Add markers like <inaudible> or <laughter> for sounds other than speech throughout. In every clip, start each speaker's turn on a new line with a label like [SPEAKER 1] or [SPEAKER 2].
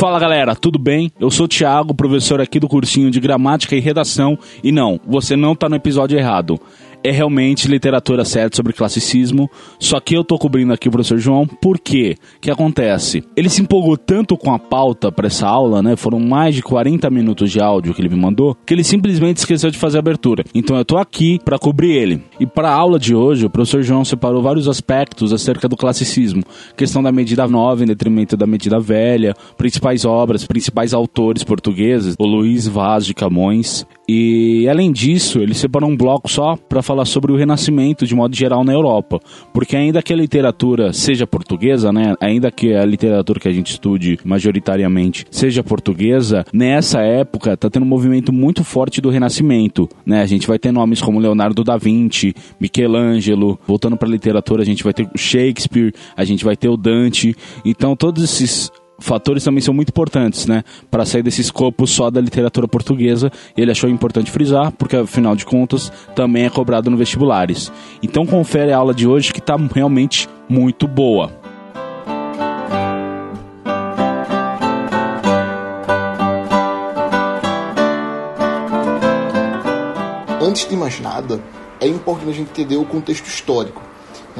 [SPEAKER 1] Fala galera, tudo bem? Eu sou o Thiago, professor aqui do cursinho de Gramática e Redação. E não, você não tá no episódio errado é realmente literatura certa sobre classicismo, só que eu tô cobrindo aqui o professor João, por quê? O que acontece? Ele se empolgou tanto com a pauta para essa aula, né? Foram mais de 40 minutos de áudio que ele me mandou, que ele simplesmente esqueceu de fazer a abertura. Então eu tô aqui para cobrir ele. E para a aula de hoje, o professor João separou vários aspectos acerca do classicismo, questão da medida nova em detrimento da medida velha, principais obras, principais autores portugueses, o Luiz Vaz de Camões. E além disso, ele separou um bloco só para falar sobre o Renascimento de modo geral na Europa, porque ainda que a literatura seja portuguesa, né, ainda que a literatura que a gente estude majoritariamente seja portuguesa, nessa época tá tendo um movimento muito forte do Renascimento, né? A gente vai ter nomes como Leonardo da Vinci, Michelangelo, voltando para a literatura, a gente vai ter Shakespeare, a gente vai ter o Dante. Então todos esses fatores também são muito importantes, né? Para sair desse escopo só da literatura portuguesa, ele achou importante frisar, porque afinal de contas também é cobrado no vestibulares. Então confere a aula de hoje que está realmente muito boa.
[SPEAKER 2] Antes de mais nada, é importante a gente entender o contexto histórico.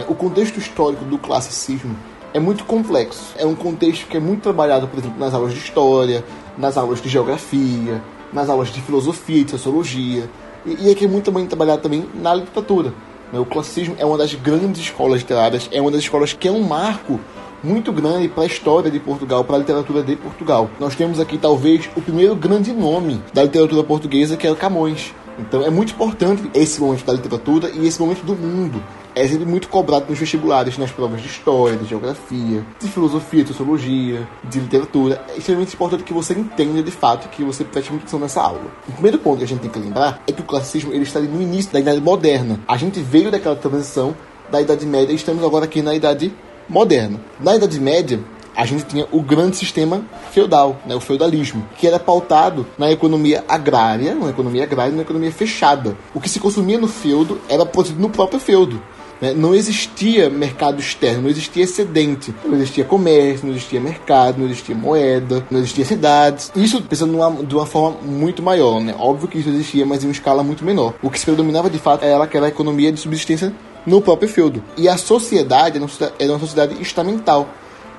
[SPEAKER 2] O contexto histórico do classicismo é muito complexo. É um contexto que é muito trabalhado, por exemplo, nas aulas de história, nas aulas de geografia, nas aulas de filosofia de sociologia. E, e é que é muito também trabalhado também na literatura. Né? O classicismo é uma das grandes escolas literárias, é uma das escolas que é um marco muito grande para a história de Portugal, para a literatura de Portugal. Nós temos aqui talvez o primeiro grande nome da literatura portuguesa, que é o Camões. Então é muito importante esse momento da literatura e esse momento do mundo é sempre muito cobrado nos vestibulares, nas provas de história, de geografia, de filosofia, de sociologia, de literatura. É extremamente importante que você entenda de fato que você preste muita atenção nessa aula. O primeiro ponto que a gente tem que lembrar é que o classicismo ele está no início da Idade Moderna. A gente veio daquela transição da Idade Média e estamos agora aqui na Idade Moderna. Na Idade Média, a gente tinha o grande sistema feudal, né, o feudalismo, que era pautado na economia agrária, uma economia agrária, uma economia fechada. O que se consumia no feudo era produzido no próprio feudo. Né? Não existia mercado externo, não existia excedente, não existia comércio, não existia mercado, não existia moeda, não existia cidades. Isso pensando numa, de uma forma muito maior, né? Óbvio que isso existia, mas em uma escala muito menor. O que se predominava de fato era aquela economia de subsistência no próprio feudo. E a sociedade era uma sociedade estamental,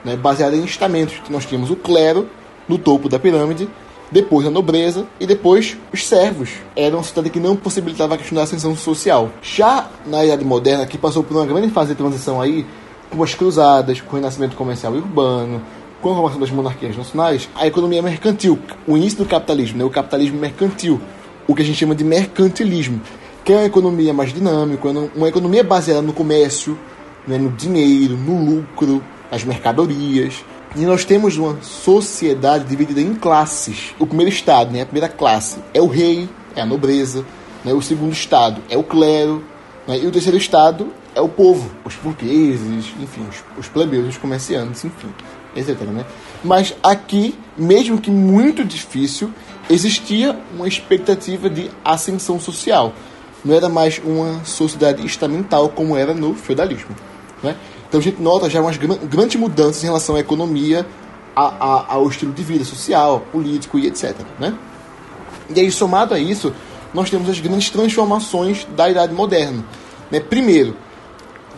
[SPEAKER 2] né? baseada em estamentos. Nós tínhamos o clero no topo da pirâmide, depois a nobreza e depois os servos. Era uma sociedade que não possibilitava a questão da ascensão social. Já na Idade Moderna, que passou por uma grande fase de transição aí, com as cruzadas, com o renascimento comercial e urbano, com a formação das monarquias nacionais, a economia mercantil, o início do capitalismo, né, o capitalismo mercantil, o que a gente chama de mercantilismo, que é uma economia mais dinâmica, uma economia baseada no comércio, né, no dinheiro, no lucro, nas mercadorias, e nós temos uma sociedade dividida em classes. O primeiro estado, né, a primeira classe, é o rei, é a nobreza. Né, o segundo estado é o clero. Né, e o terceiro estado é o povo, os burgueses, enfim, os, os plebeus, os comerciantes, enfim, etc. Né? Mas aqui, mesmo que muito difícil, existia uma expectativa de ascensão social. Não era mais uma sociedade estamental como era no feudalismo. Né? Então a gente nota já umas grandes mudanças em relação à economia, a, a, ao estilo de vida social, político e etc. Né? E aí, somado a isso, nós temos as grandes transformações da Idade Moderna. Né? Primeiro,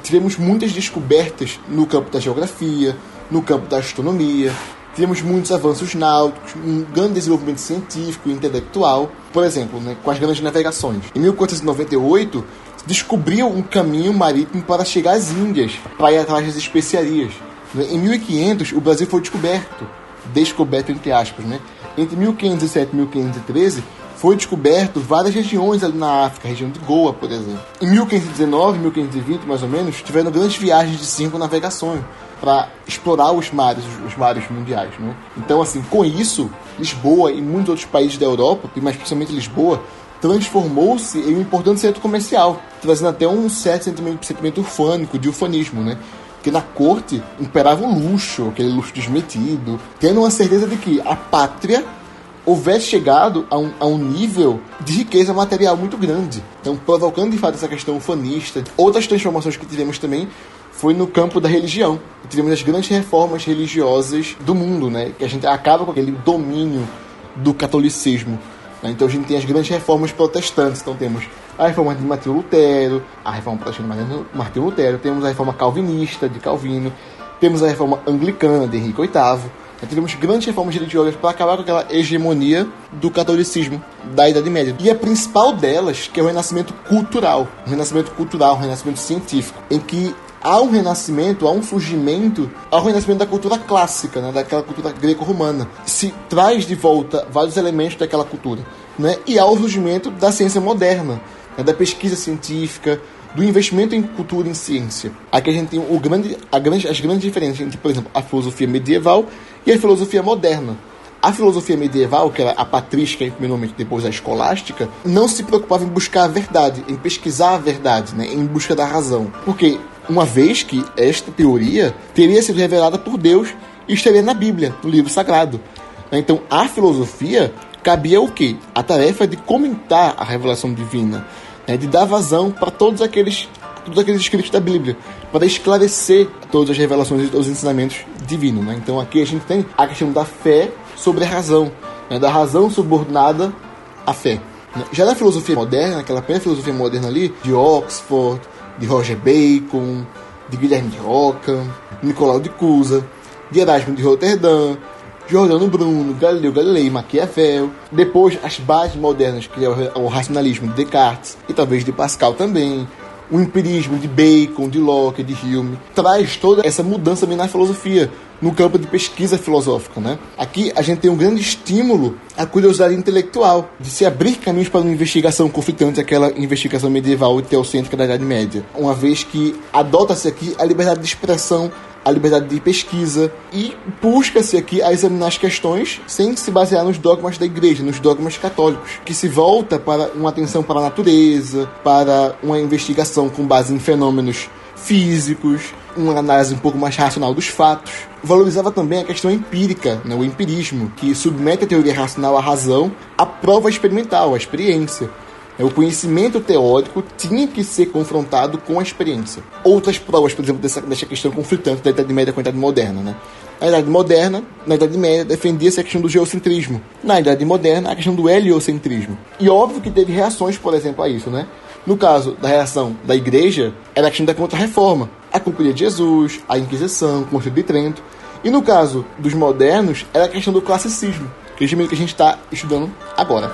[SPEAKER 2] tivemos muitas descobertas no campo da geografia, no campo da astronomia, tivemos muitos avanços náuticos, um grande desenvolvimento científico e intelectual, por exemplo, né, com as grandes navegações. Em 1498, descobriu um caminho marítimo para chegar às Índias, para ir atrás das especiarias. Em 1500, o Brasil foi descoberto, descoberto entre aspas, né? Entre 1507 e 1513, foi descoberto várias regiões ali na África, a região de Goa, por exemplo. Em 1519, 1520, mais ou menos, tiveram grandes viagens de cinco navegações para explorar os mares, os mares mundiais, né? Então, assim, com isso, Lisboa e muitos outros países da Europa, e mais especialmente Lisboa, transformou-se em um importante centro comercial, trazendo até um certo sentimento, sentimento ufânico, de ufanismo, né? que na corte imperava o luxo, aquele luxo desmetido, tendo uma certeza de que a pátria houvesse chegado a um, a um nível de riqueza material muito grande. Então, provocando de fato essa questão ufanista. Outras transformações que tivemos também foi no campo da religião. Tivemos as grandes reformas religiosas do mundo, né? Que a gente acaba com aquele domínio do catolicismo. Né? Então a gente tem as grandes reformas protestantes. Então temos a reforma de Martinho Lutero, a reforma protestante de Martinho Lutero, temos a reforma calvinista de Calvino, temos a reforma anglicana de Henrique VIII. Né? Tivemos grandes reformas religiosas para acabar com aquela hegemonia do catolicismo da Idade Média. E a principal delas, que é o renascimento cultural, o renascimento cultural, o renascimento científico, em que há um renascimento, há um surgimento, há um renascimento da cultura clássica, né, daquela cultura greco-romana. Se traz de volta vários elementos daquela cultura. Né, e há o surgimento da ciência moderna, né, da pesquisa científica, do investimento em cultura e ciência. Aqui a gente tem o grande, a grande, as grandes diferenças entre, por exemplo, a filosofia medieval e a filosofia moderna. A filosofia medieval, que era a patrística primeiro depois a escolástica, não se preocupava em buscar a verdade, em pesquisar a verdade, né, em busca da razão. Porque uma vez que esta teoria teria sido revelada por Deus e estaria na Bíblia, no livro sagrado. Então, a filosofia cabia o quê? A tarefa de comentar a revelação divina, né? de dar vazão para todos aqueles todos aqueles escritos da Bíblia, para esclarecer todas as revelações e os ensinamentos divinos. Né? Então aqui a gente tem a questão da fé sobre a razão, né? da razão subordinada à fé. Já na filosofia moderna, aquela primeira filosofia moderna ali, de Oxford, de Roger Bacon, de Guilherme de Roca, Nicolau de Cusa, de Erasmo de Roterdã, Giordano Bruno, Galileu Galilei, Maquiavel. Depois, as bases modernas, que é o racionalismo de Descartes e talvez de Pascal também. O empirismo de Bacon, de Locke, de Hume. Traz toda essa mudança na filosofia no campo de pesquisa filosófica, né? Aqui a gente tem um grande estímulo à curiosidade intelectual, de se abrir caminhos para uma investigação conflitante, aquela investigação medieval e teocêntrica da Idade Média, uma vez que adota-se aqui a liberdade de expressão, a liberdade de pesquisa e busca-se aqui a examinar as questões sem se basear nos dogmas da igreja, nos dogmas católicos, que se volta para uma atenção para a natureza, para uma investigação com base em fenômenos físicos, uma análise um pouco mais racional dos fatos. Valorizava também a questão empírica, né, o empirismo, que submete a teoria racional à razão à prova experimental, à experiência. O conhecimento teórico tinha que ser confrontado com a experiência. Outras provas, por exemplo, dessa, dessa questão conflitante da Idade Média com a Idade Moderna. Né? Na Idade Moderna, na Idade Média, defendia-se a questão do geocentrismo. Na Idade Moderna, a questão do heliocentrismo. E óbvio que teve reações, por exemplo, a isso. Né? No caso da reação da Igreja, era a questão da Contra-Reforma. A Companhia de Jesus, a Inquisição, o Concílio de Trento. E no caso dos modernos, era a questão do classicismo, que é o que a gente está estudando agora.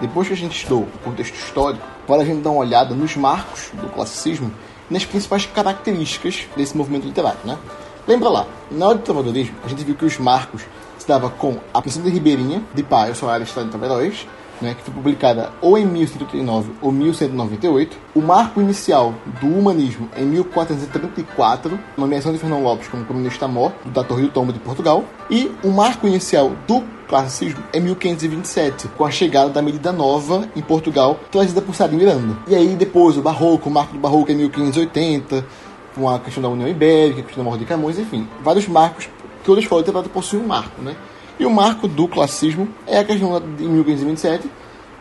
[SPEAKER 2] Depois que a gente estudou o contexto histórico, para a gente dar uma olhada nos marcos do classicismo e nas principais características desse movimento literário, né? Lembra lá, na hora do trovadorismo, a gente viu que os marcos se dava com a Princesa de Ribeirinha, de Paio, Soares, História de Tavaróis, né, que foi publicada ou em 1139 ou 1198, o marco inicial do humanismo em 1434, nomeação de Fernão Lopes como comunista-mor da Torre do Tombo de Portugal, e o marco inicial do classicismo em 1527, com a chegada da medida nova em Portugal, trazida por Sá Miranda. E aí depois o barroco, o marco do barroco em 1580, com a questão da União Ibérica, a questão da Morte de Camões, enfim, vários marcos toda escola literária possui um marco, né? E o marco do classicismo é a questão de 1527,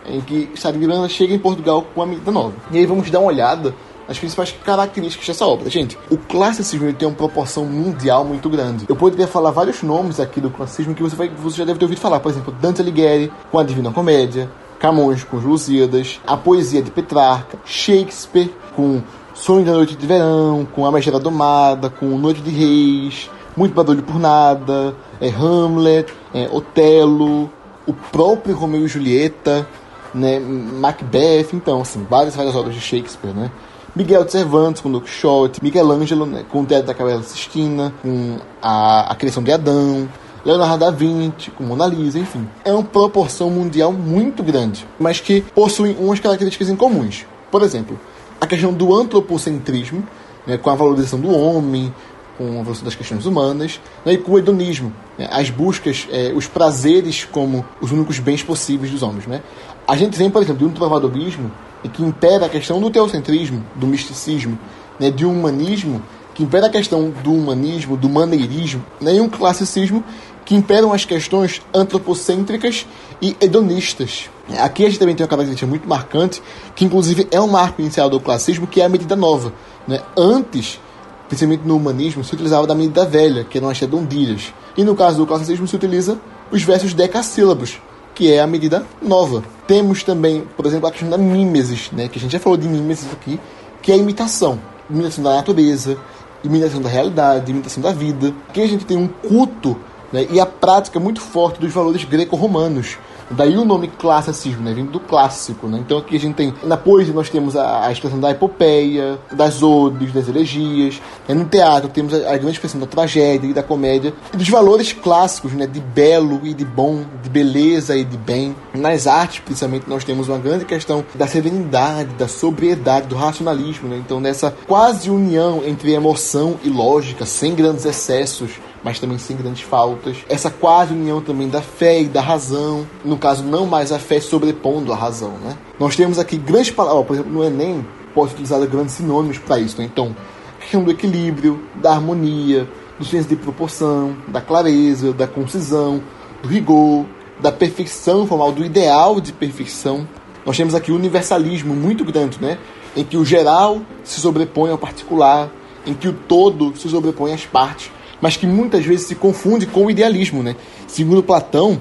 [SPEAKER 2] em que Sá de Miranda chega em Portugal com a medida nova. E aí vamos dar uma olhada nas principais características dessa obra. Gente, o classicismo tem uma proporção mundial muito grande. Eu poderia falar vários nomes aqui do classicismo que você, vai, você já deve ter ouvido falar. Por exemplo, Dante Alighieri com a Divina Comédia, Camões com os Lusíadas, a poesia de Petrarca, Shakespeare com Sonho da Noite de Verão, com A Megera Domada, com Noite de Reis, Muito Barulho por Nada, é, Hamlet, é, Otelo, o próprio Romeu e Julieta, né, Macbeth, então, assim, várias, várias obras de Shakespeare, né? Miguel de Cervantes com Don Quixote, Michelangelo né, com o Teto da Capela Sistina, com a, a Criação de Adão, Leonardo da Vinci com Mona Lisa, enfim. É uma proporção mundial muito grande, mas que possui umas características em comuns. Por exemplo, a questão do antropocentrismo, né, com a valorização do homem, com a valorização das questões humanas, né, e com o hedonismo, né, as buscas, é, os prazeres como os únicos bens possíveis dos homens. Né. A gente vem, por exemplo, de um trovadorismo que impera a questão do teocentrismo, do misticismo, né, de um humanismo que impera a questão do humanismo, do maneirismo, nem um classicismo que imperam as questões antropocêntricas e hedonistas. Aqui a gente também tem uma característica muito marcante, que inclusive é um marco inicial do classicismo, que é a medida nova. Né? Antes, principalmente no humanismo, se utilizava da medida velha, que eram as redondilhas. E no caso do classicismo se utiliza os versos decassílabos, que é a medida nova. Temos também, por exemplo, a questão da mímesis, né? que a gente já falou de mímesis aqui, que é a imitação. Imitação da natureza, imitação da realidade, imitação da vida. Aqui a gente tem um culto né, e a prática muito forte dos valores greco-romanos. Daí o nome classicismo, né? Vindo do clássico, né? Então aqui a gente tem, na poesia nós temos a, a expressão da epopeia, das odes, das elegias. Né? No teatro temos a, a, grande expressão da tragédia e da comédia. E dos valores clássicos, né? De belo e de bom, de beleza e de bem. Nas artes, principalmente, nós temos uma grande questão da serenidade, da sobriedade, do racionalismo, né? Então nessa quase união entre emoção e lógica, sem grandes excessos, mas também sem grandes faltas. Essa quase união também da fé e da razão, no caso, não mais a fé sobrepondo a razão, né? Nós temos aqui grandes palavras, por exemplo, no Enem, pode utilizar grandes sinônimos para isso, né? Então, questão do equilíbrio, da harmonia, do senso de proporção, da clareza, da concisão, do rigor, da perfeição formal, do ideal de perfeição. Nós temos aqui o universalismo muito grande, né? Em que o geral se sobrepõe ao particular, em que o todo se sobrepõe às partes mas que muitas vezes se confunde com o idealismo, né? Segundo Platão,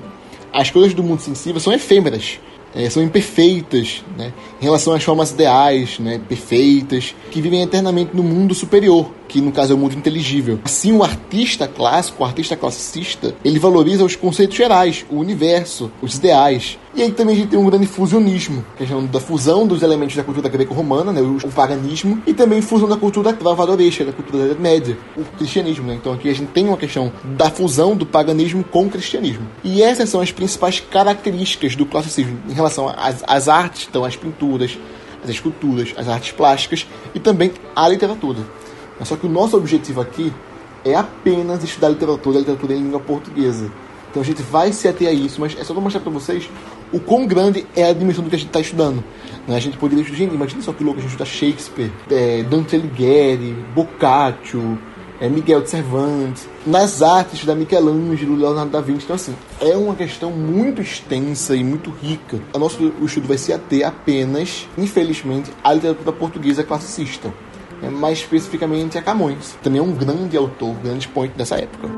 [SPEAKER 2] as coisas do mundo sensível são efêmeras, é, são imperfeitas, né? Em relação às formas ideais, né? Perfeitas, que vivem eternamente no mundo superior, que no caso é o mundo inteligível. Assim, o artista clássico, o artista classicista, ele valoriza os conceitos gerais, o universo, os ideais. E aí também a gente tem um grande fusionismo, questão da fusão dos elementos da cultura greco-romana, né, o, paganismo, e também fusão da cultura travadoresca, da cultura da Idade Média, o cristianismo. Né? Então aqui a gente tem uma questão da fusão do paganismo com o cristianismo. E essas são as principais características do classicismo em relação às, às artes, então as pinturas, as esculturas, as artes plásticas e também a literatura. Só que o nosso objetivo aqui é apenas estudar literatura, literatura em língua portuguesa. Então a gente vai se ater a isso, mas é só para mostrar para vocês o quão grande é a dimensão do que a gente está estudando. Né? A gente poderia estudar, imagina só que louco, a gente estuda Shakespeare, é, Dante Alighieri, Boccaccio, é, Miguel de Cervantes, nas artes da Michelangelo, Leonardo da Vinci. Então, assim, é uma questão muito extensa e muito rica. O nosso estudo vai se ater apenas, infelizmente, à literatura portuguesa classicista. Né? Mais especificamente a Camões. Também é um grande autor, grande point dessa época.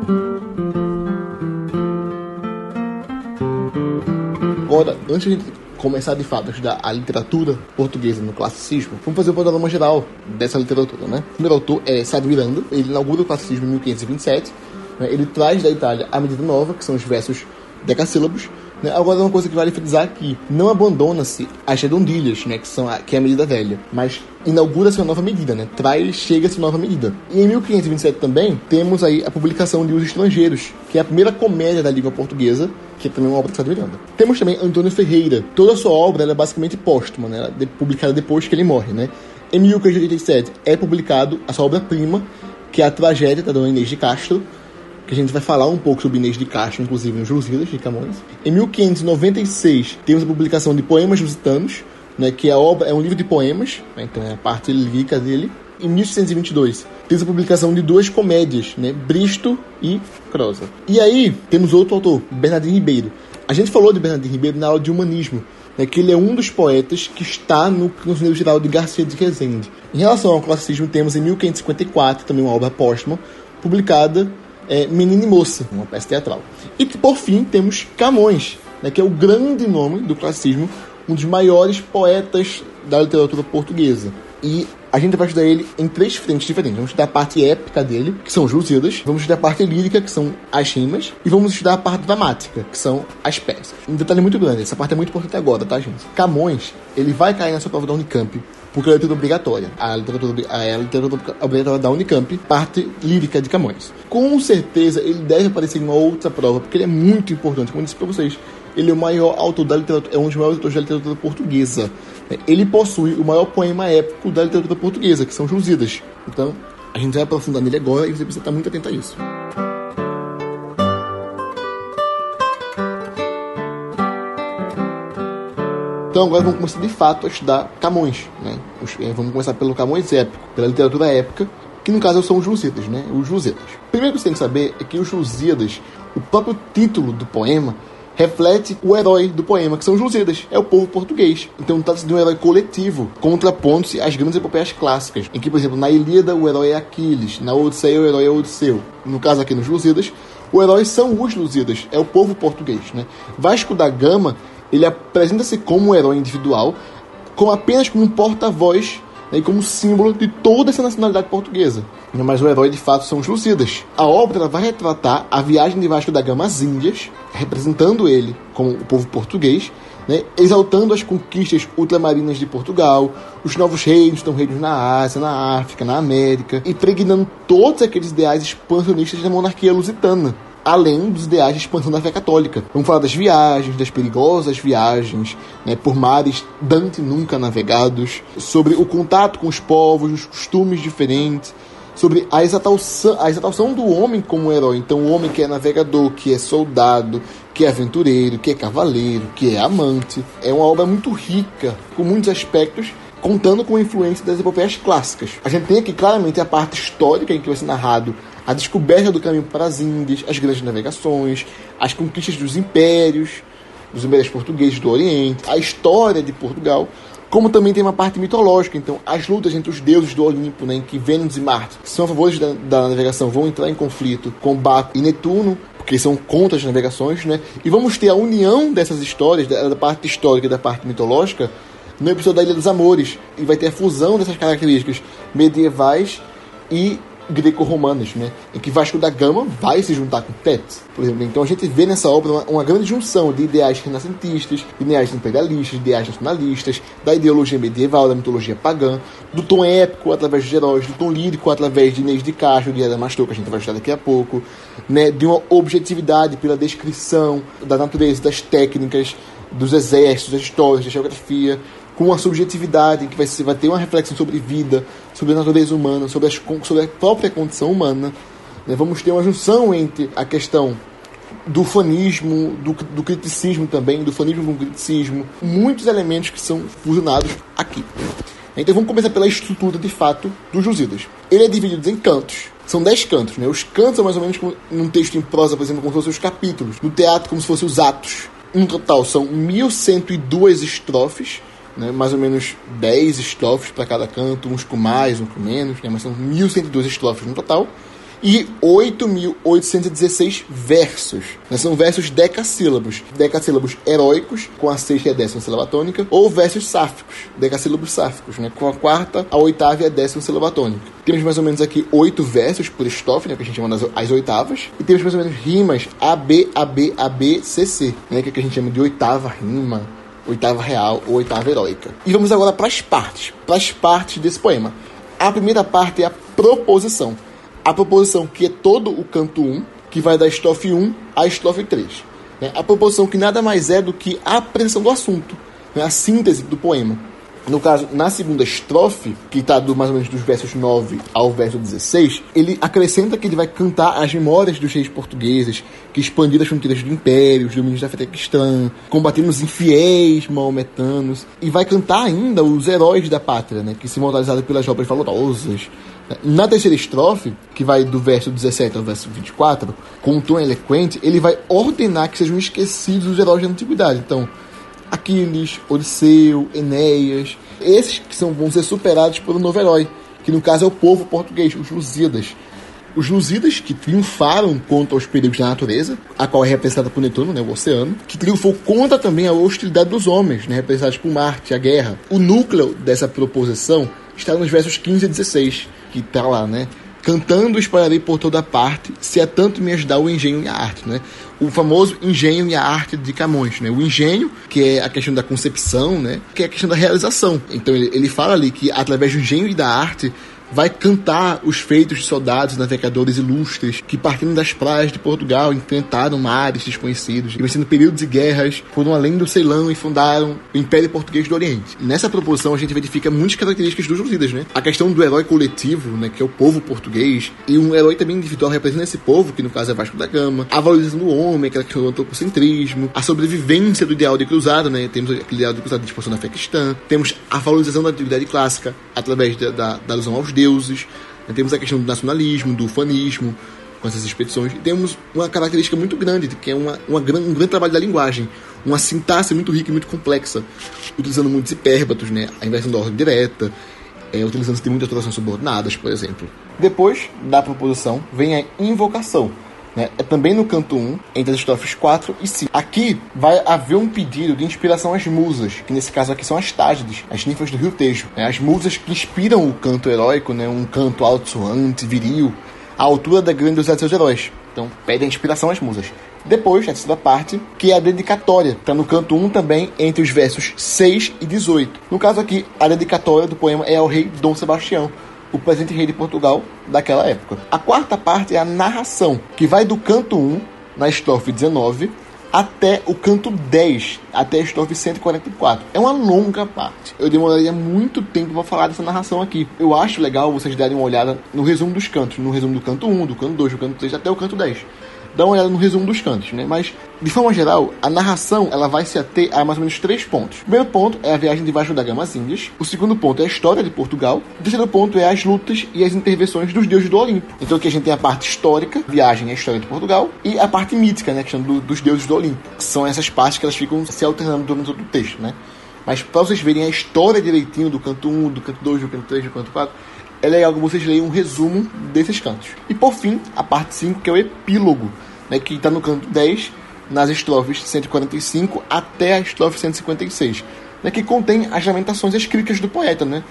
[SPEAKER 2] Agora, antes de começar de fato a estudar a literatura portuguesa no classicismo, vamos fazer um panorama geral dessa literatura, né? O primeiro autor é Sá Miranda, ele inaugura o classicismo em 1527, né? ele traz da Itália a medida nova, que são os versos decassílabos, né? Agora, uma coisa que vale frisar aqui: não abandona-se as redondilhas, né? que, são a, que é a medida velha, mas inaugura-se uma nova medida, né? traz, chega-se uma nova medida. E em 1527 também temos aí a publicação de Os Estrangeiros, que é a primeira comédia da língua portuguesa, que é também uma obra de Sá Miranda. Temos também Antônio Ferreira. Toda a sua obra é basicamente póstuma, né? É publicada depois que ele morre. Né? Em 1587 é publicado a sua obra-prima, que é a tragédia da Dona Inês de Castro, que a gente vai falar um pouco sobre Inês de Castro, inclusive no Lusíadas de Camões. Em 1596 temos a publicação de Poemas Lusitanos, né, que é obra é um livro de poemas, né, então é a parte lírica dele. Em 1622 temos a publicação de duas comédias, né, Bristo e Crosa. E aí temos outro autor, Bernardino Ribeiro. A gente falou de Bernardino Ribeiro na aula de humanismo, né, que ele é um dos poetas que está no Conselho Geral de Garcia de Rezende. Em relação ao classicismo, temos em 1554 também uma obra póstuma, publicada é, Menina e Moça, uma peça teatral. E por fim temos Camões, né, que é o grande nome do classicismo, um dos maiores poetas da literatura portuguesa. E a gente vai estudar ele em três frentes diferentes. Vamos estudar a parte épica dele, que são os Lusíadas. Vamos estudar a parte lírica, que são as rimas. E vamos estudar a parte dramática, que são as peças. Um detalhe muito grande, essa parte é muito importante agora, tá, gente? Camões, ele vai cair na sua prova da Unicamp porque é a literatura obrigatória. A literatura, a literatura obrigatória da Unicamp, parte lírica de Camões. Com certeza ele deve aparecer em uma outra prova, porque ele é muito importante, como eu disse para vocês. Ele é o maior autor da literatura, é um dos maiores autores da literatura portuguesa. Ele possui o maior poema épico da literatura portuguesa, que são os. Então, a gente vai aprofundar nele agora e você precisa estar muito atento a isso. Então agora vamos começar de fato a estudar Camões. Né? Eh, vamos começar pelo Camões épico, pela literatura épica, que no caso são os Lusíadas, né? Os Lusíadas. Primeiro que você tem que saber é que os Lusíadas, o próprio título do poema, reflete o herói do poema, que são os Lusíadas, é o povo português. Então trata-se de um herói coletivo, contrapondo-se às grandes epopeias clássicas, em que, por exemplo, na Ilíada o herói é Aquiles, na Odisseia o herói é Odisseu. No caso aqui nos Lusíadas, o herói são os Lusíadas, é o povo português. Né? Vasco da Gama, ele apresenta-se como um herói individual, com apenas como um porta-voz né, e como símbolo de toda essa nacionalidade portuguesa. Mas o herói de fato são os Lusíadas. A obra vai retratar a viagem de Vasco da Gama às Índias, representando ele como o povo português, né, exaltando as conquistas ultramarinas de Portugal, os novos reinos, estão reinos na Ásia, na África, na América, impregnando todos aqueles ideais expansionistas da monarquia lusitana além dos ideais de expansão da fé católica. Vamos falar das viagens, das perigosas viagens né, por mares Dante nunca navegados, sobre o contato com os povos, os costumes diferentes, sobre a exaltação, a exaltação do homem como herói. Então, o homem que é navegador, que é soldado, que é aventureiro, que é cavaleiro, que é amante. É uma obra muito rica, com muitos aspectos contando com a influência das epopeias clássicas. A gente tem aqui claramente a parte histórica em que vai ser narrado a descoberta do caminho para as Índias, as grandes navegações, as conquistas dos impérios, dos impérios portugueses do Oriente, a história de Portugal, como também tem uma parte mitológica, então as lutas entre os deuses do Olimpo, né, em que Vênus e Marte são a favor da, da navegação, vão entrar em conflito com Baco e Netuno, porque são contra as navegações, né? E vamos ter a união dessas histórias, da, da parte histórica e da parte mitológica, no episódio da Ilha dos Amores. E vai ter a fusão dessas características medievais e greco-romanas, né? Em que Vasco da Gama vai se juntar com Tétis, por exemplo. Então a gente vê nessa obra uma, uma, grande junção de ideais renascentistas, ideais imperialistas, ideais nacionalistas, da ideologia medieval, da mitologia pagã, do tom épico através de heróis, do tom lírico através de Inês de Castro, de Adamastor, que a gente vai estudar daqui a pouco, né? De uma objetividade pela descrição da natureza, das técnicas, dos exércitos, das histórias, da geografia, com a subjetividade, que vai, vai ter uma reflexão sobre vida, sobre a natureza humana, sobre, as, sobre a própria condição humana. Né? Vamos ter uma junção entre a questão do fanismo, do, do criticismo também, do fanismo com criticismo, muitos elementos que são fusionados aqui. Então vamos começar pela estrutura de fato dos Lusíadas. Ele é dividido em cantos. São dez cantos, né? Os cantos são mais ou menos como num texto em prosa, por exemplo, como se fossem os capítulos. No teatro, como se fossem os atos. No total, são 1102 estrofes, né, mais ou menos 10 estrofes para cada canto, uns com mais, uns com menos, né, mas são 1.102 estrofes no total. E 8.816 versos. Né, são versos decassílabos. Decassílabos heróicos, com a sexta e a décima sílaba tônica, ou versos sáficos, decassílabos sáficos, né, com a quarta, a oitava e a décima sílaba tônica. Temos mais ou menos aqui oito versos por estrofe, né, que a gente chama das as oitavas, e temos mais ou menos rimas A, B, A, B, A, B, C, C, né, que, é que a gente chama de oitava rima, oitava real ou oitava heróica. E vamos agora para as partes, para as partes desse poema. A primeira parte é a proposição. A proposição que é todo o canto 1, que vai da estrofe 1 à estrofe 3. Né? A proposição que nada mais é do que a apreensão do assunto, né? a síntese do poema. No caso, na segunda estrofe, que está do, mais ou menos dos versos 9 ao verso 16, ele acrescenta que ele vai cantar as memórias dos reis portugueses que expandiram as fronteiras do império, os domínios da fé cristã, combatendo os infiéis maometanos, e vai cantar ainda os heróis da pátria, né, que se imortalizaram pelas obras valorosas. Na terceira estrofe, que vai do verso 17 ao verso 24, com um tom eloquente, ele vai ordenar que sejam esquecidos os heróis da antiguidade. Então, Aquiles, Odisseu, Enéas, esses que são, vão ser superados pelo novo herói, que no caso é o povo português, os Lusíadas. Os Lusíadas que triunfaram contra os perigos da natureza, a qual é representada por Netuno, né, o oceano, que triunfou contra também a hostilidade dos homens, né, representados por Marte, a guerra. O núcleo dessa proposição está nos versos 15 e 16, que está lá, né? Cantando espalharei por toda parte, se é tanto me ajudar o engenho e a arte, né? O famoso engenho e a arte de Camões, né? O engenho, que é a questão da concepção, né? Que é a questão da realização. Então ele, ele fala ali que através do engenho e da arte vai cantar os feitos de soldados navegadores ilustres que, partindo das praias de Portugal, enfrentaram mares desconhecidos e, vencendo períodos de guerras, foram além do Ceilão e fundaram o Império Português do Oriente. E nessa proposição, a gente verifica muitas características dos Lusíadas, né? A questão do herói coletivo, né, que é o povo português, e um herói também individual representa esse povo, que no caso é Vasco da Gama, a valorização do homem, que é o antropocentrismo, a sobrevivência do ideal de cruzado, né? Temos aquele ideal de cruzado de expansão da fé cristã, temos a valorização da atividade clássica através da, da, da alusão aos deuses, Temos a questão do nacionalismo, do ufanismo, com essas expedições. E temos uma característica muito grande, que é uma, uma, um grande trabalho da linguagem, uma sintaxe muito rica e muito complexa, utilizando muitos hipérbatos, né? a inversão da ordem direta, é, utilizando muitas traduções subordinadas, por exemplo. Depois da proposição vem a invocação. Né? É também no canto 1, entre as estrofes 4 e 5. Aqui vai haver um pedido de inspiração às musas, que nesse caso aqui são as Tágides, as ninfas do rio Tejo. Né? As musas que inspiram o canto heróico, né? um canto alto-soante, viril, à altura da grandiosidade dos seus heróis. Então, pede a inspiração às musas. Depois, a terceira parte, que é a dedicatória. Está no canto 1 também, entre os versos 6 e 18. No caso aqui, a dedicatória do poema é ao rei Dom Sebastião, o presente rei de Portugal daquela época. A quarta parte é a narração, que vai do canto 1, na estrofe 19, até o canto 10, até a estrofe 144. É uma longa parte. Eu demoraria muito tempo para falar dessa narração aqui. Eu acho legal vocês darem uma olhada no resumo dos cantos, no resumo do canto 1, do canto 2, do canto 3 até o canto 10 dá uma olhada no resumo dos cantos, né? Mas, de forma geral, a narração ela vai se ater a mais ou menos três pontos. O primeiro ponto é a viagem de Vasco da Gama às Índias. O segundo ponto é a história de Portugal. O terceiro ponto é as lutas e as intervenções dos deuses do Olimpo. Então aqui a gente tem a parte histórica, viagem e a história de Portugal, e a parte mítica, né? Questão do, dos deuses do Olimpo. São essas partes que elas ficam se alternando durante todo o texto, né? Mas para vocês verem a história direitinho do canto 1, do canto 2, do canto 3, do canto 4, é legal que vocês leiam um resumo desses cantos. E por fim, a parte 5, que é o epílogo né, que está no canto 10, nas estrofes 145 até a estrofe 156, né, que contém as lamentações as críticas do poeta. Né?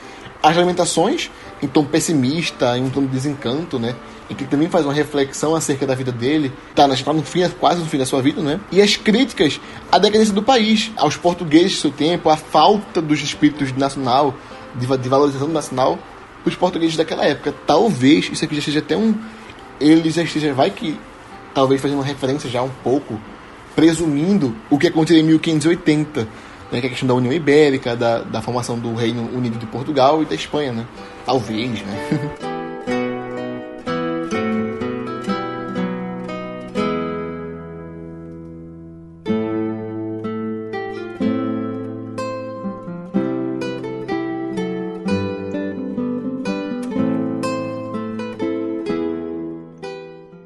[SPEAKER 2] As lamentações, em tom pessimista, em um tom de desencanto, né, em que também faz uma reflexão acerca da vida dele, está tá no fim, quase no fim da sua vida, né? E as críticas à decadência do país, aos portugueses do seu tempo, à falta dos espíritos nacional, de, de valorização nacional dos portugueses daquela época. Talvez isso aqui já seja até um. Ele já esteja. Vai que talvez fazendo uma referência já um pouco, presumindo o que aconteceu em 1580, né, que é a questão da União Ibérica, da, da formação do Reino Unido de Portugal e da Espanha, né? Talvez, né? <laughs>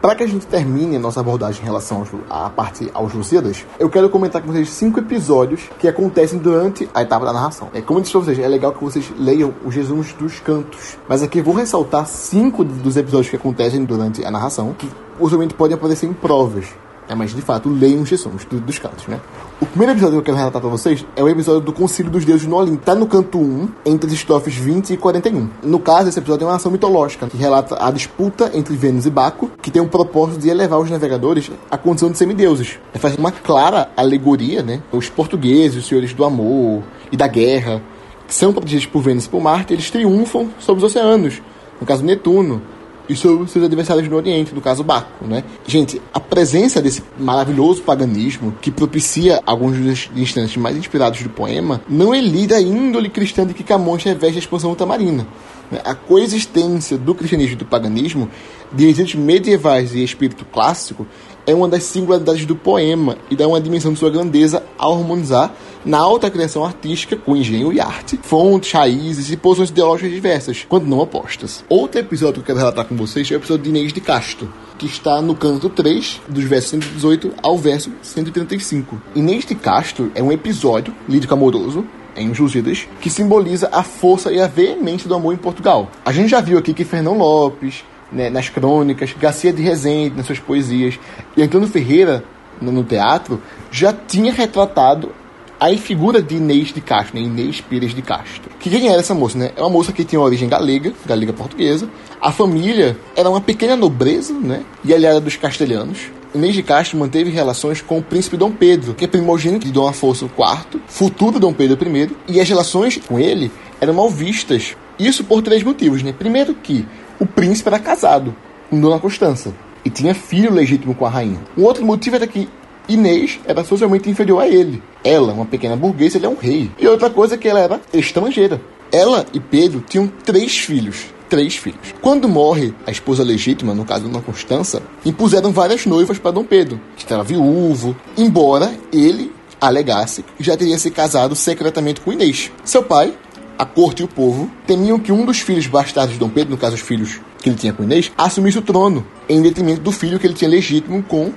[SPEAKER 2] Para que a gente termine a nossa abordagem em relação à parte aos Lusíadas, eu quero comentar com vocês cinco episódios que acontecem durante a etapa da narração. É, como eu disse para vocês, é legal que vocês leiam os resumos dos cantos, mas aqui eu vou ressaltar cinco dos episódios que acontecem durante a narração, que usualmente podem aparecer em provas. É, mas de fato, leiam os resumos do, dos cantos, né? O primeiro episódio que eu quero relatar pra vocês é o episódio do Concílio dos Deuses no Olimpo. Tá no canto 1, entre as estrofes 20 e 41. No caso, esse episódio é uma ação mitológica que relata a disputa entre Vênus e Baco, que tem o propósito de elevar os navegadores à condição de semideuses. É fazer uma clara alegoria, né? Os portugueses, os senhores do amor e da guerra, que são protegidos por Vênus e por Marte, eles triunfam sobre os oceanos. No caso, Netuno e sobre seus adversários no Oriente, no caso Baco, né? Gente, a presença desse maravilhoso paganismo que propicia alguns dos instantes mais inspirados do poema não elida a índole cristã de que Camões reveste a expansão ultramarina. Né? A coexistência do cristianismo e do paganismo, de regentes medievais e espírito clássico, é uma das singularidades do poema e dá uma dimensão de sua grandeza ao harmonizar na alta criação artística com engenho e arte, fontes, raízes e posições ideológicas diversas, quando não opostas. Outro episódio que eu quero relatar com vocês é o episódio de Inês de Castro, que está no canto 3, dos versos 118 ao verso 135. Inês de Castro é um episódio lírico amoroso em Lusíadas, que simboliza a força e a veemência do amor em Portugal. A gente já viu aqui que Fernão Lopes, né, nas crônicas, Garcia de Rezende nas suas poesias, e Antônio Ferreira no, no teatro, já tinha retratado a figura de Inês de Castro, né? Inês Pires de Castro. Que quem era essa moça, né? É uma moça que tinha origem galega, galega portuguesa. A família era uma pequena nobreza, né? E aliada dos castelhanos. Inês de Castro manteve relações com o príncipe Dom Pedro, que é primogênito de Dom Afonso IV, futuro Dom Pedro I, e as relações com ele eram mal vistas. Isso por três motivos, né? Primeiro que o príncipe era casado com Dona Constança e tinha filho legítimo com a rainha. Um outro motivo era que Inês era socialmente inferior a ele. Ela, uma pequena burguesa, ele é um rei. E outra coisa é que ela era estrangeira. Ela e Pedro tinham três filhos. Três filhos. Quando morre a esposa legítima, no caso Dona Constança, impuseram várias noivas para Dom Pedro, que estava viúvo, embora ele alegasse que já teria se casado secretamente com Inês. Seu pai, a corte e o povo temiam que um dos filhos bastardos de Dom Pedro, no caso os filhos que ele tinha com Inês, assumisse o trono, em detrimento do filho que ele tinha legítimo com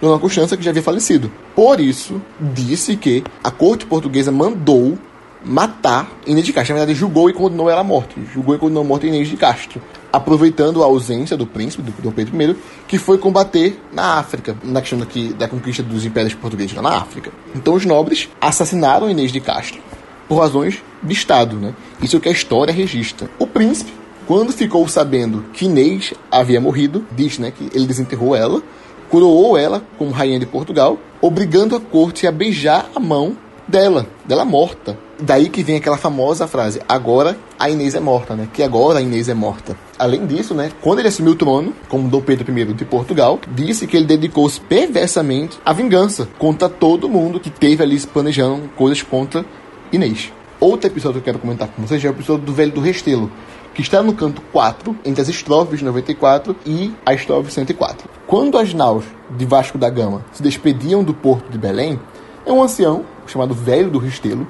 [SPEAKER 2] Dona Constança, que já havia falecido. Por isso, disse que a corte portuguesa mandou matar Inês de Castro. Na verdade, julgou e condenou ela à morte. Julgou e condenou a morte Inês de Castro. Aproveitando a ausência do príncipe, do Dom Pedro I, que foi combater na África, na questão da conquista dos impérios portugueses lá na África. Então, os nobres assassinaram Inês de Castro por razões de Estado. Né? Isso é o que a história registra. O príncipe, quando ficou sabendo que Inês havia morrido, diz né, que ele desenterrou ela, coroou ela como rainha de Portugal, obrigando a corte a beijar a mão dela, dela morta. Daí que vem aquela famosa frase: agora a Inês é morta, né? Que agora a Inês é morta. Além disso, né, quando ele assumiu o trono, como Dom Pedro I de Portugal, disse que ele dedicou-se perversamente à vingança contra todo mundo que teve ali se planejando coisas contra Inês. Outro episódio que eu quero comentar com vocês é o episódio do Velho do Restelo, que está no canto 4, entre as estrofes 94 e a estrofe 104. Quando as naus de Vasco da Gama se despediam do porto de Belém, um ancião, chamado Velho do Restelo,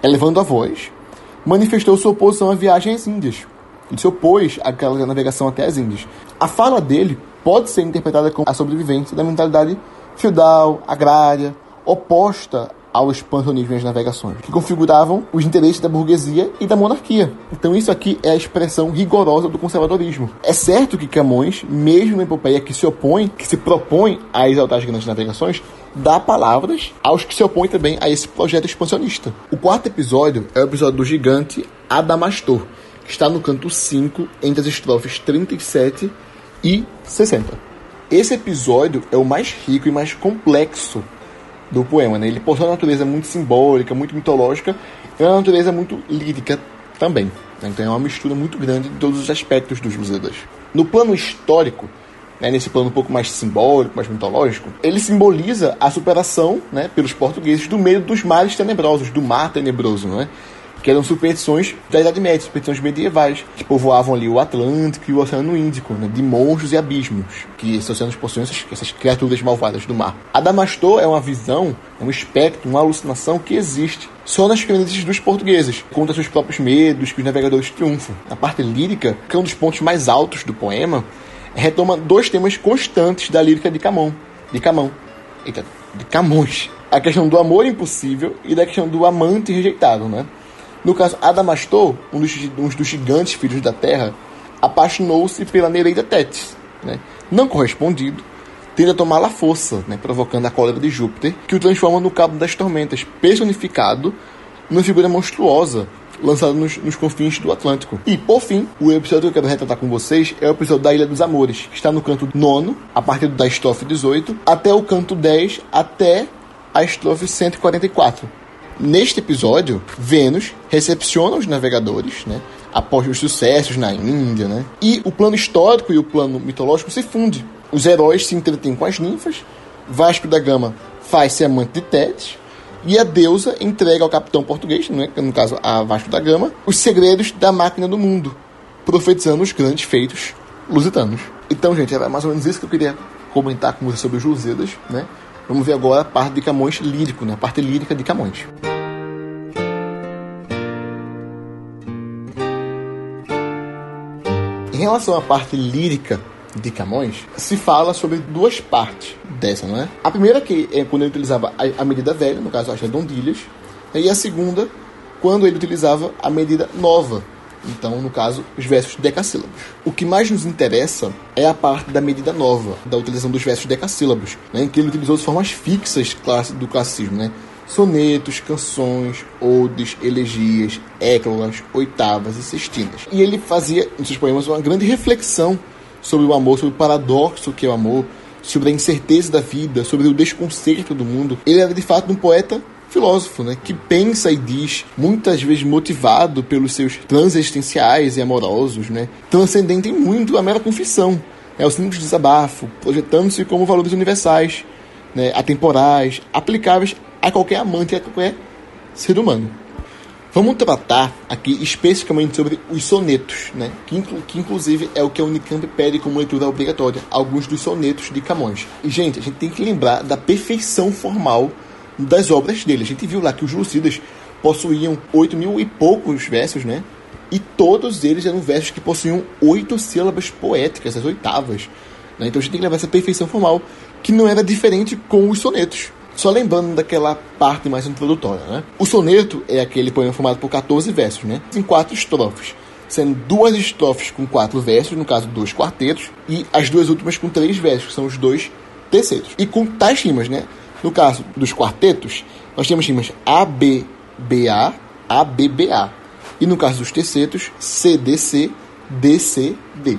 [SPEAKER 2] elevando a voz, manifestou sua oposição à viagem às Índias. Ele se opôs àquela navegação até as Índias. A fala dele pode ser interpretada como a sobrevivência da mentalidade feudal, agrária, oposta ao expansionismo e às navegações, que configuravam os interesses da burguesia e da monarquia. Então isso aqui é a expressão rigorosa do conservadorismo. É certo que Camões, mesmo na epopeia que se opõe, que se propõe a exaltar as grandes navegações, dá palavras aos que se opõem também a esse projeto expansionista. O quarto episódio é o episódio do gigante Adamastor, que está no canto 5, entre as estrofes 37 e 60. Esse episódio é o mais rico e mais complexo do poema. Né? Ele possui uma natureza muito simbólica, muito mitológica, e uma natureza muito lírica também. Então é uma mistura muito grande de todos os aspectos dos Lusíadas. No plano histórico, né, nesse plano um pouco mais simbólico, mais mitológico, ele simboliza a superação né, pelos portugueses do meio dos mares tenebrosos, do mar tenebroso. Né? Que eram superstições da Idade Média, superstições medievais, que povoavam ali o Atlântico e o Oceano Índico, né, de monstros e abismos, que esses oceanos possuem essas, essas criaturas malvadas do mar. Adamastor é uma visão, é um espectro, uma alucinação que existe só nas crendices dos portugueses, contra seus próprios medos que os navegadores triunfam. A parte lírica, que é um dos pontos mais altos do poema, retoma dois temas constantes da lírica de Camão. De Camão. Eita, de Camões. A questão do amor impossível e da questão do amante rejeitado, né? No caso, Adamastor, um dos, um dos gigantes filhos da Terra, apaixonou-se pela Nereida Tétis. Né? Não correspondido, tenta tomá-la à força, né? provocando a cólera de Júpiter, que o transforma no Cabo das Tormentas, personificado numa figura monstruosa, lançada nos, nos, confins do Atlântico. E, por fim, o episódio que eu quero retratar com vocês é o episódio da Ilha dos Amores, que está no canto 9, a partir da estrofe 18, até o canto 10, até a estrofe 144. Neste episódio, Vênus recepciona os navegadores, né? Após os sucessos na Índia, né? E o plano histórico e o plano mitológico se fundem. Os heróis se entretêm com as ninfas, Vasco da Gama faz-se amante de Tétis, e a deusa entrega ao capitão português, né, no caso a Vasco da Gama, os segredos da máquina do mundo, profetizando os grandes feitos lusitanos. Então, gente, era mais ou menos isso que eu queria comentar com vocês sobre os Lusíadas, né? Vamos ver agora a parte de Camões lírico, né? a parte lírica de Camões. Em relação à parte lírica de Camões, se fala sobre duas partes dessa, não é? A primeira que é quando ele utilizava a medida velha, no caso as redondilhas, e a segunda quando ele utilizava a medida nova, então, no caso, os versos decassílabos. O que mais nos interessa é a parte da medida nova, da utilização dos versos decassílabos, né, em que ele utilizou as formas fixas do classicismo, né? Sonetos, canções, odes, elegias, éclogas, oitavas e sextinas. E ele fazia, em seus poemas, uma grande reflexão sobre o amor, sobre o paradoxo que é o amor, sobre a incerteza da vida, sobre o desconcerto do mundo. Ele era de fato um poeta filósofo, né, que pensa e diz, muitas vezes motivado pelos seus transexistenciais e amorosos, né, transcendente muito a mera confissão. É o simples desabafo, projetando-se como valores universais, né, atemporais, aplicáveis a qualquer amante e a qualquer ser humano. Vamos tratar aqui especificamente sobre os sonetos, né? que, que inclusive é o que a Unicamp pede como leitura obrigatória, alguns dos sonetos de Camões. E, gente, a gente tem que lembrar da perfeição formal das obras dele. A gente viu lá que os Lucidas possuíam 8 mil e poucos versos, né? E todos eles eram versos que possuíam oito sílabas poéticas, as oitavas. Né? Então a gente tem que levar essa perfeição formal, que não era diferente com os sonetos. Só lembrando daquela parte mais introdutória, né? O soneto é aquele poema formado por 14 versos, né? Em quatro estrofes, sendo duas estrofes com quatro versos, no caso dois quartetos, e as duas últimas com três versos, que são os dois terceiros. E com tais rimas, né? No caso dos quartetos, nós temos rimas A, B, B, A, A, B, B, A. E no caso dos tercetos, C, D, C, D, C, D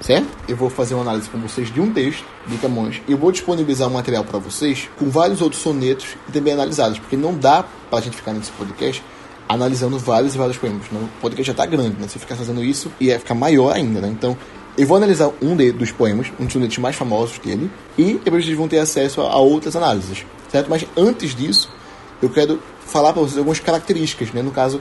[SPEAKER 2] certo? Eu vou fazer uma análise com vocês de um texto de Camões e eu vou disponibilizar um material para vocês com vários outros sonetos e também analisados, porque não dá para a gente ficar nesse podcast analisando vários e vários poemas. Não, o podcast já está grande, né? Se ficar fazendo isso, ia ficar maior ainda, né? Então, eu vou analisar um de, dos poemas, um dos sonetos mais famosos dele, e depois vocês vão ter acesso a, a outras análises, certo? Mas antes disso, eu quero falar para vocês algumas características, né? No caso,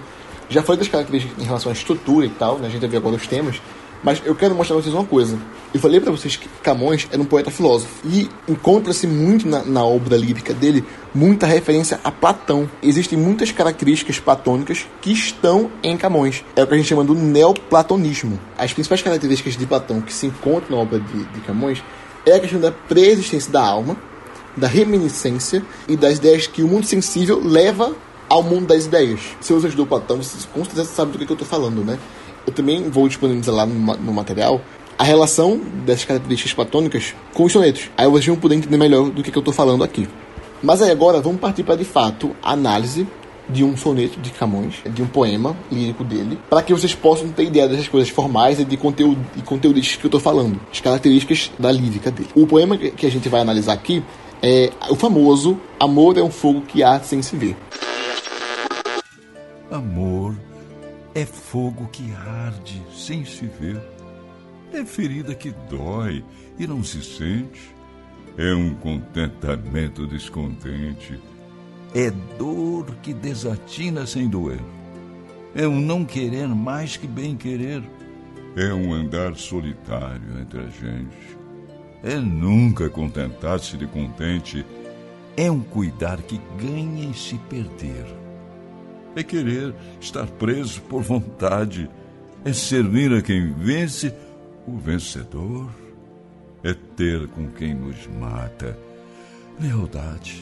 [SPEAKER 2] já falei das características em relação à estrutura e tal, né? A gente vai ver agora os temas, mas eu quero mostrar pra vocês uma coisa. Eu falei para vocês que Camões era um poeta filósofo. E encontra-se muito na, na, obra lírica dele muita referência a Platão. Existem muitas características platônicas que estão em Camões. É o que a gente chama do neoplatonismo. As principais características de Platão que se encontram na obra de, de Camões é a questão da preexistência da alma, da reminiscência e das ideias que o mundo sensível leva ao mundo das ideias. Se você estudou Platão, você com certeza sabe do que, que eu estou falando, né? Eu também vou disponibilizar lá no, no material a relação dessas características platônicas com os sonetos. Aí vocês vão poder entender melhor do que, que eu estou falando aqui. Mas aí agora vamos partir para de fato a análise de um soneto de Camões, de um poema lírico dele, para que vocês possam ter ideia dessas coisas formais e de conteúdo e conteúdos que eu estou falando, as características da lírica dele. O poema que a gente vai analisar aqui é o famoso Amor é um fogo que há sem se ver.
[SPEAKER 3] Amor é fogo que arde sem se ver. É ferida que dói e não se sente. É um contentamento descontente. É dor que desatina sem doer. É um não querer mais que bem querer. É um andar solitário entre a gente. É nunca contentar-se de contente. É um cuidar que ganha em se perder é querer estar preso por vontade, é servir a quem vence o vencedor, é ter com quem nos mata lealdade.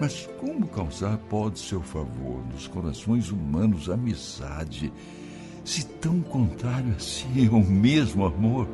[SPEAKER 3] Mas como causar pode seu favor nos corações humanos amizade, se tão contrário assim é o mesmo amor?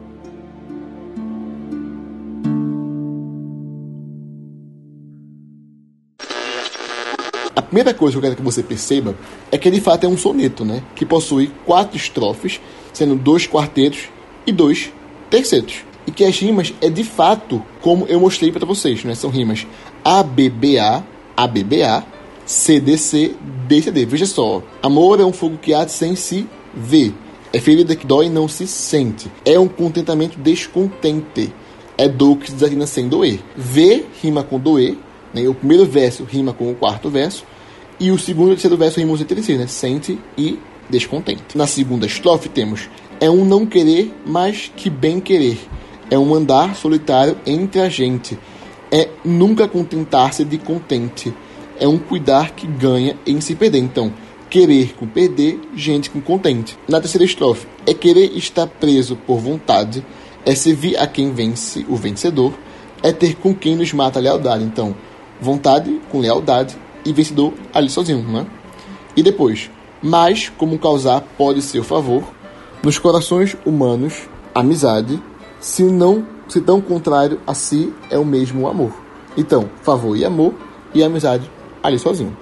[SPEAKER 2] Primeira coisa que eu quero que você perceba é que de fato é um soneto, né? Que possui quatro estrofes, sendo dois quartetos e dois tercetos. E que as rimas é de fato como eu mostrei para vocês, né? São rimas ABBA, ABBA, CDC, DCD. Veja só. Amor é um fogo que arde sem se ver. É ferida que dói e não se sente. É um contentamento descontente. É dor que se sem doer. Ver rima com doer. Né? O primeiro verso rima com o quarto verso. E o segundo terceiro verso rimam entre né? Sente e descontente. Na segunda estrofe temos é um não querer mais que bem querer. É um andar solitário entre a gente. É nunca contentar-se de contente. É um cuidar que ganha em se perder. Então, querer com perder, gente com contente. Na terceira estrofe, é querer estar preso por vontade, é servir a quem vence, o vencedor, é ter com quem nos mata a lealdade. Então, vontade com lealdade e vencedor ali sozinho, né? E depois, mas como causar pode ser o favor nos corações humanos, amizade, se não se tão contrário a si é o mesmo amor. Então, favor e amor e amizade ali sozinho.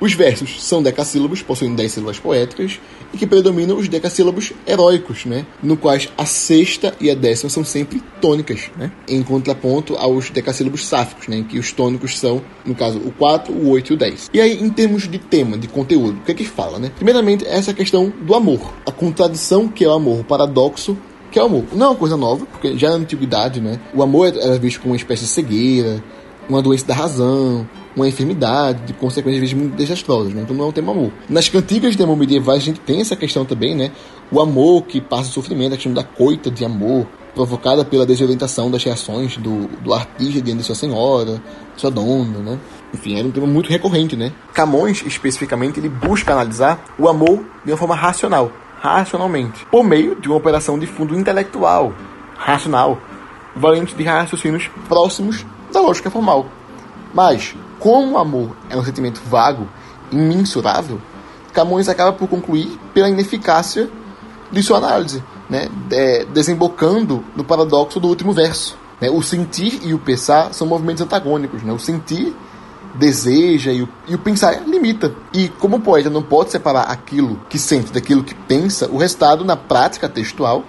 [SPEAKER 2] Os versos são decassílabos, possuem dez sílabas poéticas, e que predominam os decassílabos heróicos, né? no quais a sexta e a décima são sempre tônicas, né? em contraponto aos decassílabos sáficos, né? em que os tônicos são, no caso, o 4, o 8 e o 10. E aí, em termos de tema, de conteúdo, o que é que fala? Né? Primeiramente, essa questão do amor, a contradição que é o amor, o paradoxo que é o amor. Não é uma coisa nova, porque já na antiguidade, né, o amor era visto como uma espécie de cegueira, uma doença da razão, uma enfermidade, de consequências muito desastrosas, né? Então não é um tema amor. Nas cantigas de amor medievais a gente tem essa questão também, né? O amor que passa o sofrimento, a questão da coita de amor, provocada pela desorientação das reações do, do artista diante de sua senhora, sua dona, né? Enfim, era um tema muito recorrente, né? Camões, especificamente, ele busca analisar o amor de uma forma racional. racionalmente, por meio de uma operação de fundo intelectual, racional, valente de raciocínios próximos da lógica formal. Mas, como o amor é um sentimento vago, imensurável, Camões acaba por concluir pela ineficácia de sua análise, né? É, desembocando no paradoxo do último verso. Né? O sentir e o pensar são movimentos antagônicos. Né? O sentir deseja e o, e o pensar limita. E como o poeta não pode separar aquilo que sente daquilo que pensa, o resultado, na prática textual,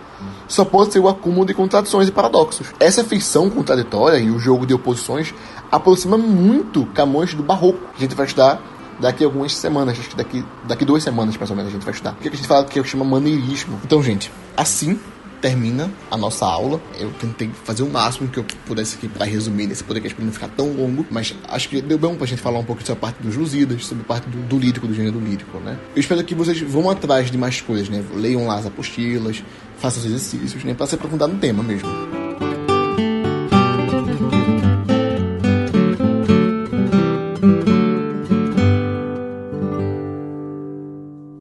[SPEAKER 2] só pode ser o acúmulo de contradições e paradoxos. Essa ficção contraditória e o jogo de oposições aproxima muito Camões do Barroco, que a gente vai estudar daqui algumas semanas, acho que daqui, daqui duas semanas mais ou menos a gente vai estudar. O que a gente fala que eu chamo maneirismo. Então, gente, assim termina a nossa aula. Eu tentei fazer o máximo que eu pudesse aqui para resumir nesse podcast para não ficar tão longo, mas acho que deu bom pra gente falar um pouco sobre a parte dos Lusíadas, sobre a parte do, do lírico, do gênero lírico, né? Eu espero que vocês vão atrás de mais coisas, né? Leiam lá as apostilas, façam os exercícios, né? Para se aprofundar no tema mesmo.